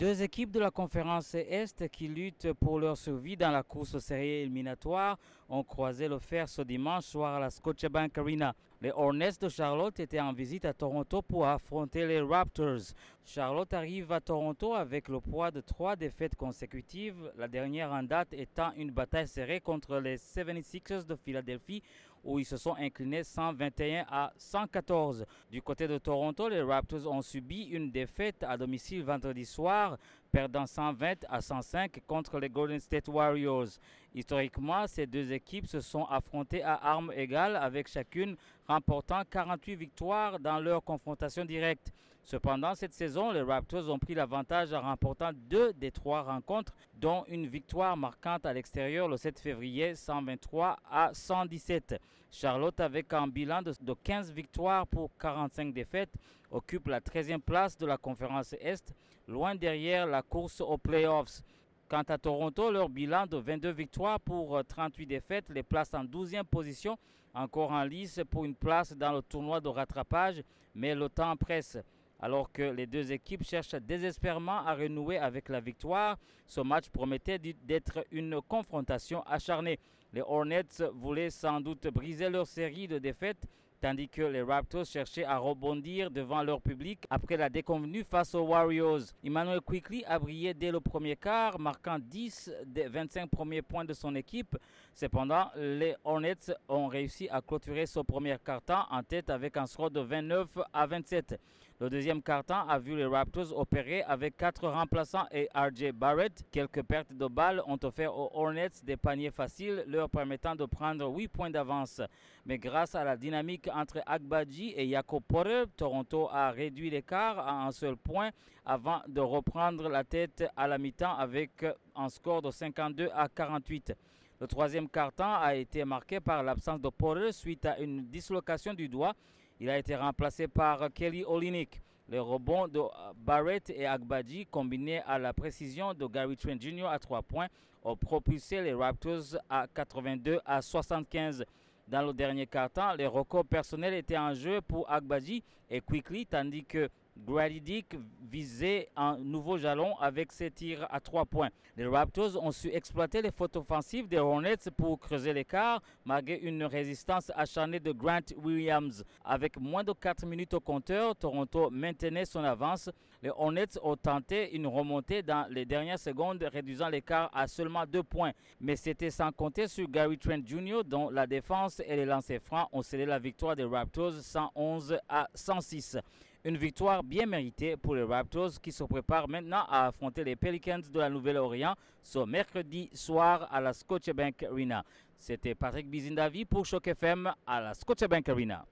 Deux équipes de la conférence Est qui luttent pour leur survie dans la course aux séries éliminatoires ont croisé le fer ce dimanche soir à la Scotiabank Arena. Les Hornets de Charlotte étaient en visite à Toronto pour affronter les Raptors. Charlotte arrive à Toronto avec le poids de trois défaites consécutives, la dernière en date étant une bataille serrée contre les 76ers de Philadelphie où ils se sont inclinés 121 à 114. Du côté de Toronto, les Raptors ont subi une défaite à domicile vendredi soir, perdant 120 à 105 contre les Golden State Warriors. Historiquement, ces deux équipes se sont affrontées à armes égales avec chacune remportant 48 victoires dans leur confrontation directe. Cependant, cette saison, les Raptors ont pris l'avantage en remportant deux des trois rencontres, dont une victoire marquante à l'extérieur le 7 février 123 à 117. Charlotte, avec un bilan de, 15 victoires pour 45 défaites, occupe la 13e place de la conférence Est, loin derrière la course aux playoffs. Quant à Toronto, leur bilan de 22 victoires pour 38 défaites les place en 12e position, encore en lice pour une place dans le tournoi de rattrapage, mais le temps presse. Alors que les deux équipes cherchent désespérément à renouer avec la victoire, ce match promettait d'être une confrontation acharnée. Les Hornets voulaient sans doute briser leur série de défaites tandis que les Raptors cherchaient à rebondir devant leur public après la déconvenue face aux Warriors. Emmanuel Quickly a brillé dès le premier quart, marquant 10 des 25 premiers points de son équipe. Cependant, les Hornets ont réussi à clôturer ce premier quart-temps en tête avec un score de 29 à 27. Le deuxième quart-temps a vu les Raptors opérer avec quatre remplaçants et RJ Barrett. Quelques pertes de balles ont offert aux Hornets des paniers faciles, leur permettant de prendre 8 points d'avance. Mais grâce à la dynamique entre Agbaji et Jakob Porter, Toronto a réduit l'écart à un seul point avant de reprendre la tête à la mi-temps avec un score de 52 à 48. Le troisième quart-temps a été marqué par l'absence de Porter suite à une dislocation du doigt. Il a été remplacé par Kelly Olinik. Le rebond de Barrett et Agbaji, combiné à la précision de Gary Trent Jr. à 3 points, ont propulsé les Raptors à 82 à 75. Dans le dernier quart-temps, les records personnels étaient en jeu pour Agbaji et Quickly, tandis que Grady Dick visait un nouveau jalon avec ses tirs à trois points. Les Raptors ont su exploiter les fautes offensives des Hornets pour creuser l'écart malgré une résistance acharnée de Grant Williams. Avec moins de 4 minutes au compteur, Toronto maintenait son avance. Les Hornets ont tenté une remontée dans les dernières secondes, réduisant l'écart à seulement 2 points. Mais c'était sans compter sur Gary Trent Jr., dont la défense et les lancers francs ont scellé la victoire des Raptors 111 à 106. Une victoire bien méritée pour les Raptors qui se préparent maintenant à affronter les Pelicans de la Nouvelle-Orient ce mercredi soir à la Scotiabank Arena. C'était Patrick Bizindavi pour Choc FM à la Scotiabank Arena.